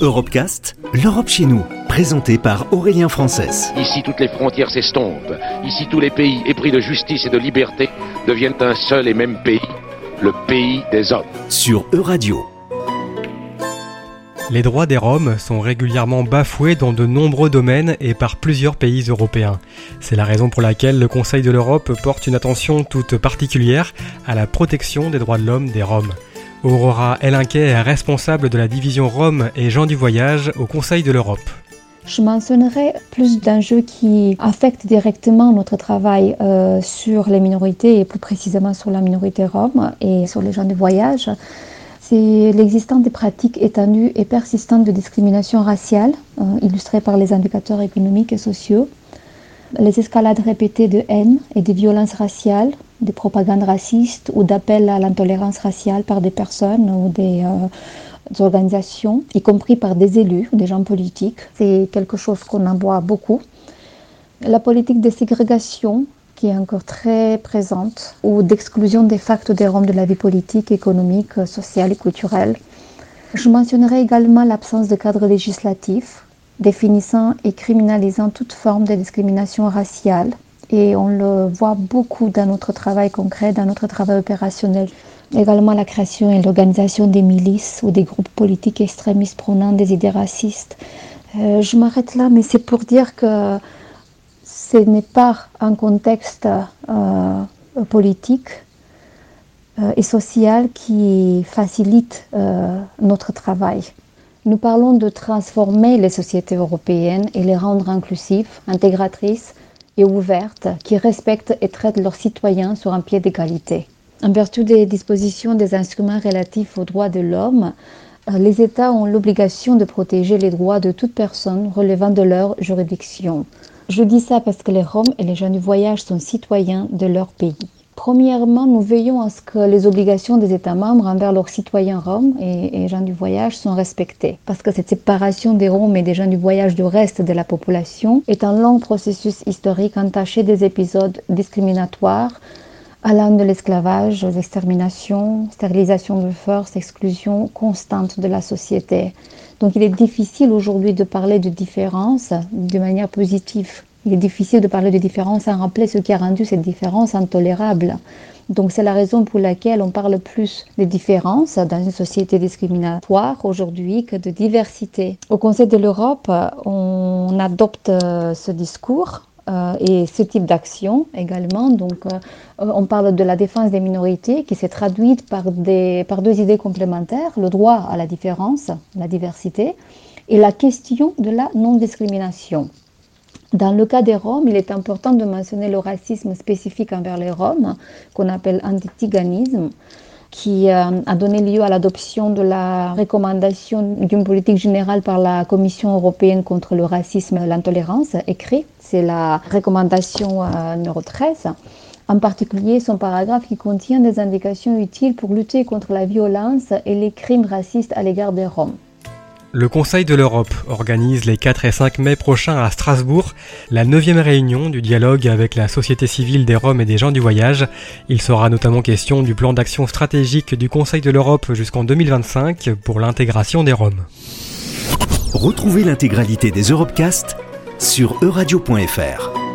Europecast, l'Europe chez nous, présenté par Aurélien Frances. Ici, toutes les frontières s'estompent. Ici, tous les pays épris de justice et de liberté deviennent un seul et même pays, le pays des hommes. Sur Euradio. Les droits des Roms sont régulièrement bafoués dans de nombreux domaines et par plusieurs pays européens. C'est la raison pour laquelle le Conseil de l'Europe porte une attention toute particulière à la protection des droits de l'homme des Roms. Aurora Elinquet est responsable de la division Rome et gens du voyage au Conseil de l'Europe. Je mentionnerai plus d'enjeux qui affectent directement notre travail euh, sur les minorités et plus précisément sur la minorité rome et sur les gens du voyage c'est l'existence des pratiques étendues et persistantes de discrimination raciale, euh, illustrées par les indicateurs économiques et sociaux, les escalades répétées de haine et de violences raciales, des propagandes racistes ou d'appels à l'intolérance raciale par des personnes ou des, euh, organisations, y compris par des élus des gens politiques. C'est quelque chose qu'on en voit beaucoup. La politique de ségrégation qui est encore très présente, ou d'exclusion des facto des Roms de la vie politique, économique, sociale et culturelle. Je mentionnerai également l'absence de cadre législatif définissant et criminalisant toute forme de discrimination raciale. Et on le voit beaucoup dans notre travail concret, dans notre travail opérationnel. Également la création et l'organisation des milices ou des groupes politiques extrémistes prônant des idées racistes. Euh, je m'arrête là, mais c'est pour dire que ce n'est pas un contexte euh, politique euh, et social qui facilite notre travail. Nous parlons de transformer les sociétés européennes et les rendre inclusives, intégratrices et ouvertes, qui respectent et traitent leurs citoyens sur un pied d'égalité. En vertu des dispositions des instruments relatifs aux droits de l'homme, les États ont l'obligation de protéger les droits de toute personne relevant de leur juridiction. Je dis ça parce que les Roms et les gens du voyage sont citoyens de leur pays. Premièrement, nous veillons à ce que les obligations des États membres envers leurs citoyens roms et, gens du voyage sont respectées. Parce que cette séparation des Roms et des gens du voyage du reste de la population est un long processus historique entaché des épisodes discriminatoires allant de l'esclavage aux exterminations, stérilisation de force, exclusion constante de la société. Donc il est difficile aujourd'hui de parler de différence de manière positive. Il est difficile de parler de différence sans rappeler ce qui a rendu cette différence intolérable. Donc c'est la raison pour laquelle on parle plus de différence dans une société discriminatoire aujourd'hui que de diversité. Au Conseil de l'Europe, on adopte ce discours euh, et ce type d'action également. Donc, euh, on parle de la défense des minorités qui s'est traduite par deux idées complémentaires, le droit à la différence, la diversité, et la question de la non-discrimination. Dans le cas des Roms, il est important de mentionner le racisme spécifique envers les Roms, qu'on appelle antitiganisme qui euh, a donné lieu à l'adoption de la recommandation d'une politique générale par la Commission européenne contre le racisme et l'intolérance, écrit. C'est la recommandation euh, numéro 13. En particulier, son paragraphe qui contient des indications utiles pour lutter contre la violence et les crimes racistes à l'égard des Roms. Le Conseil de l'Europe organise les 4 et 5 mai prochains à Strasbourg la 9e réunion du dialogue avec la société civile des Roms et des gens du voyage. Il sera notamment question du plan d'action stratégique du Conseil de l'Europe jusqu'en 2025 pour l'intégration des Roms. Retrouvez l'intégralité des Europecast sur euradio.fr.